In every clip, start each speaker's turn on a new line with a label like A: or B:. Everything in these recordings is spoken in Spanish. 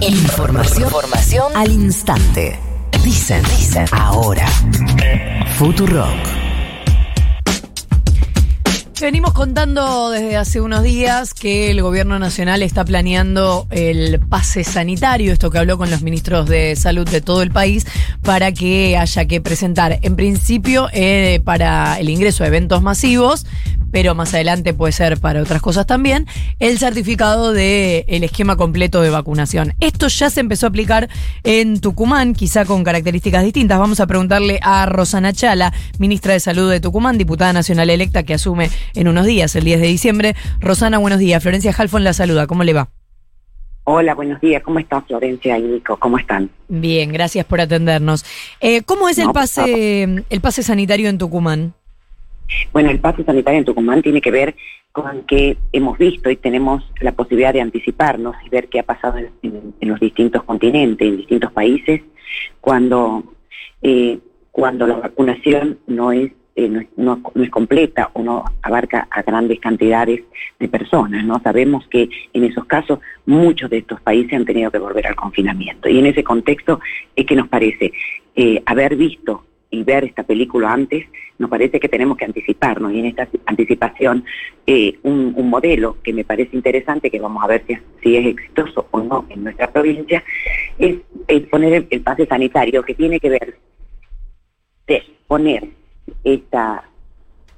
A: Información, información al instante. Dicen, dicen, ahora. Futurock.
B: Venimos contando desde hace unos días que el gobierno nacional está planeando el pase sanitario, esto que habló con los ministros de salud de todo el país, para que haya que presentar, en principio, eh, para el ingreso a eventos masivos, pero más adelante puede ser para otras cosas también, el certificado del el esquema completo de vacunación. Esto ya se empezó a aplicar en Tucumán, quizá con características distintas. Vamos a preguntarle a Rosana Chala, ministra de Salud de Tucumán, diputada nacional electa que asume en unos días, el 10 de diciembre. Rosana, buenos días. Florencia Halfon la saluda. ¿Cómo le va?
C: Hola, buenos días. ¿Cómo están Florencia y Nico? ¿Cómo están?
B: Bien, gracias por atendernos. Eh, ¿Cómo es el pase el pase sanitario en Tucumán?
C: Bueno, el pase sanitario en Tucumán tiene que ver con que hemos visto y tenemos la posibilidad de anticiparnos y ver qué ha pasado en, los distintos continentes, en distintos países, cuando, eh, cuando la vacunación no es, eh, no, es completa o no abarca a grandes cantidades de personas. ¿no? Sabemos que en esos casos muchos de estos países han tenido que volver al confinamiento. Y en ese contexto es que nos parece eh, haber visto y ver esta película antes, nos parece que tenemos que anticiparnos y en esta anticipación eh, un, modelo que me parece interesante, que vamos a ver si, es exitoso o no en nuestra provincia, es, poner el, pase sanitario que tiene que ver de poner esta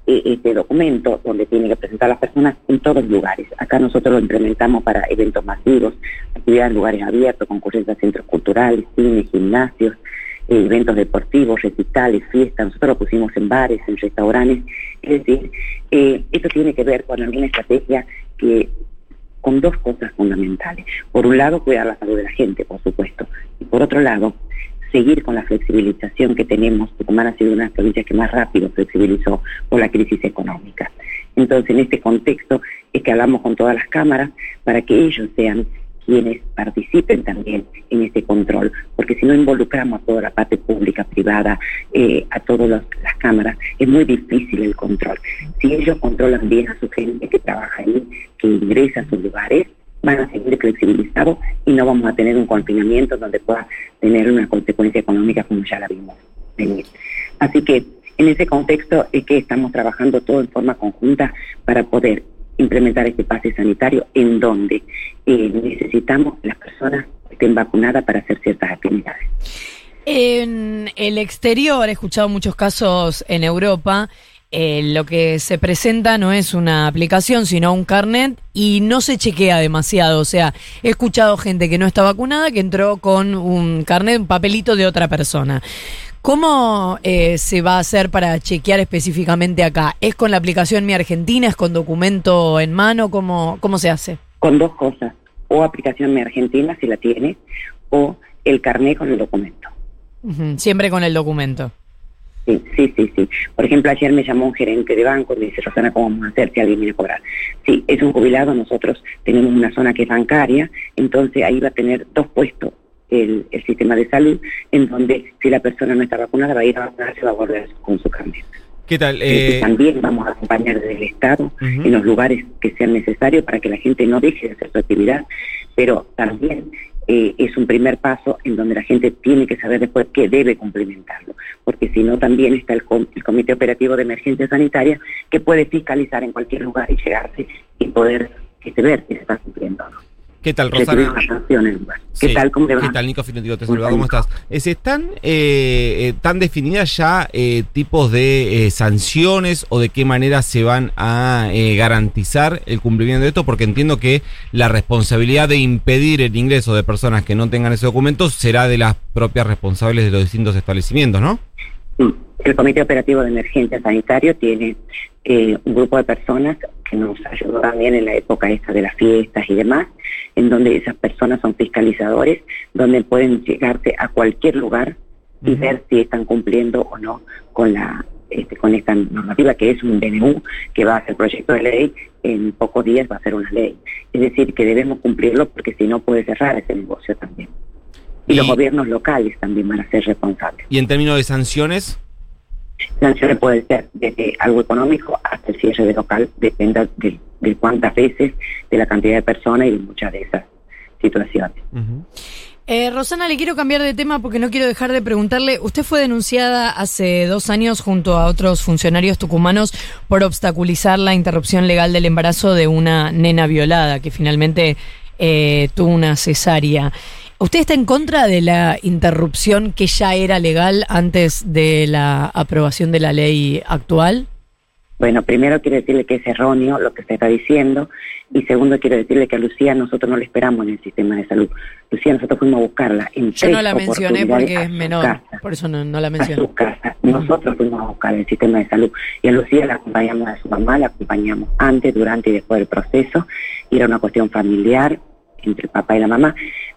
C: e, este documento donde tienen que presentar las personas en todos los lugares. Acá nosotros lo implementamos para eventos masivos, actividades en lugares abiertos, concurrencias a centros culturales, cines, gimnasios, eventos deportivos, recitales, fiestas, nosotros lo pusimos en bares, en restaurantes, es decir, eh, esto tiene que ver con alguna estrategia que con dos cosas fundamentales. Por un lado, cuidar la salud de la gente, por supuesto, y por otro lado, seguir con la flexibilización que tenemos. Tucumán ha sido una de las provincias que más rápido flexibilizó por la crisis económica. Entonces, en este contexto es que hablamos con todas las cámaras para que ellos sean quienes participen también en ese control, porque si no involucramos a toda la parte pública, privada, eh, a todas las cámaras, es muy difícil el control. Si ellos controlan bien a su gente que trabaja ahí, que ingresa a sus lugares, van a seguir flexibilizados y no vamos a tener un confinamiento donde pueda tener una consecuencia económica como ya la vimos venir. Así que en ese contexto es que estamos trabajando todo en forma conjunta para poder implementar este pase sanitario en donde eh, necesitamos las personas que estén vacunadas para hacer ciertas actividades.
B: En el exterior, he escuchado muchos casos en Europa, eh, lo que se presenta no es una aplicación, sino un carnet y no se chequea demasiado. O sea, he escuchado gente que no está vacunada que entró con un carnet, un papelito de otra persona. ¿Cómo eh, se va a hacer para chequear específicamente acá? ¿Es con la aplicación Mi Argentina? ¿Es con documento en mano? ¿Cómo, cómo se hace?
C: Con dos cosas. O aplicación Mi Argentina, si la tiene, o el carnet con el documento.
B: Siempre con el documento.
C: Sí, sí, sí, sí. Por ejemplo, ayer me llamó un gerente de banco y me dice, Rosana, ¿cómo vamos a hacer si alguien viene a cobrar? Sí, es un jubilado, nosotros tenemos una zona que es bancaria, entonces ahí va a tener dos puestos el, sistema de salud, en donde si la persona no está vacunada va a ir a vacunarse, va a volver con su cambio.
D: ¿Qué tal?
C: Eh... También vamos a acompañar desde el Estado en los lugares que sean necesarios para que la gente no deje de hacer su actividad, pero también eh, es un primer paso en donde la gente tiene que saber después que debe cumplimentarlo, porque si no también está el, el, Comité Operativo de Emergencia Sanitaria que puede fiscalizar en cualquier lugar y llegarse y poder este, ver si se está cumpliendo o no.
D: ¿Qué tal, Rosana?
C: ¿Qué tal? ¿Cómo te va?
D: ¿Qué tal, Nico Te saluda, ¿cómo estás? ¿Están eh, eh, tan definidas ya eh, tipos de sanciones o de qué manera se van a garantizar el cumplimiento de esto? Porque entiendo que la responsabilidad de impedir el ingreso de personas que no tengan ese documento será de las propias responsables de los distintos establecimientos, ¿no?
C: Sí. El Comité Operativo de Emergencia Sanitario tiene un grupo de personas que nos ayudó también en la época esta de las fiestas y demás, en donde esas personas son fiscalizadores, donde pueden llegarse a cualquier lugar y ver si están cumpliendo o no con la este, con esta normativa que es un DNU que va a ser proyecto de ley, en pocos días va a ser una ley. Es decir, que debemos cumplirlo porque si no puede cerrar ese negocio también. Y, los gobiernos locales también van a ser responsables.
D: ¿Y en términos de sanciones?
C: Sanciones pueden ser desde algo económico hasta el cierre de local, depende de, de cuántas veces, de la cantidad de personas y de muchas de esas situaciones.
B: Eh, Rosana, le quiero cambiar de tema porque no quiero dejar de preguntarle. Usted fue denunciada hace dos años junto a otros funcionarios tucumanos por obstaculizar la interrupción legal del embarazo de una nena violada que finalmente eh, tuvo una cesárea. ¿Usted está en contra de la interrupción que ya era legal antes de la aprobación de la ley actual?
C: Bueno, primero quiero decirle que es erróneo lo que se está diciendo y segundo quiero decirle que a Lucía nosotros no la esperamos en el sistema de salud. Lucía nosotros fuimos a buscarla en
B: Yo no la mencioné porque es menor,
C: casa,
B: por eso no, no la
C: a
B: mencioné.
C: su casa. Nosotros fuimos a buscar el sistema de salud y a Lucía la acompañamos a su mamá, la acompañamos antes, durante y después del proceso. Y era una cuestión familiar entre el papá y la mamá,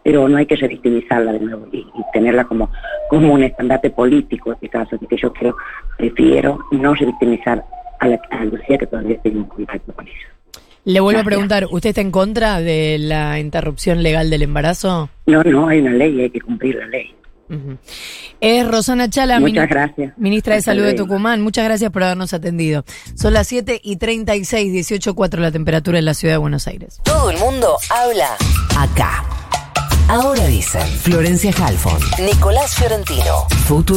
C: pero no hay que revictimizarla de nuevo y, y tenerla como, como un estandarte político en este caso, así que yo creo, prefiero no revictimizar a, la, a Lucía que todavía tengo en contacto con ella.
B: Le vuelvo a preguntar, ¿usted está en contra de la interrupción legal del embarazo?
C: No, no, hay una ley y hay que cumplir la ley.
B: Es Rosana Chala,
C: Muchas gracias.
B: ministra de
C: Hasta
B: Salud de. Tucumán. Muchas gracias por habernos atendido. Son las 7 y 36, 18.4 la temperatura en la ciudad de Buenos Aires.
A: Todo el mundo habla acá. Ahora dicen Florencia Halfon, Nicolás Fiorentino, Futuro.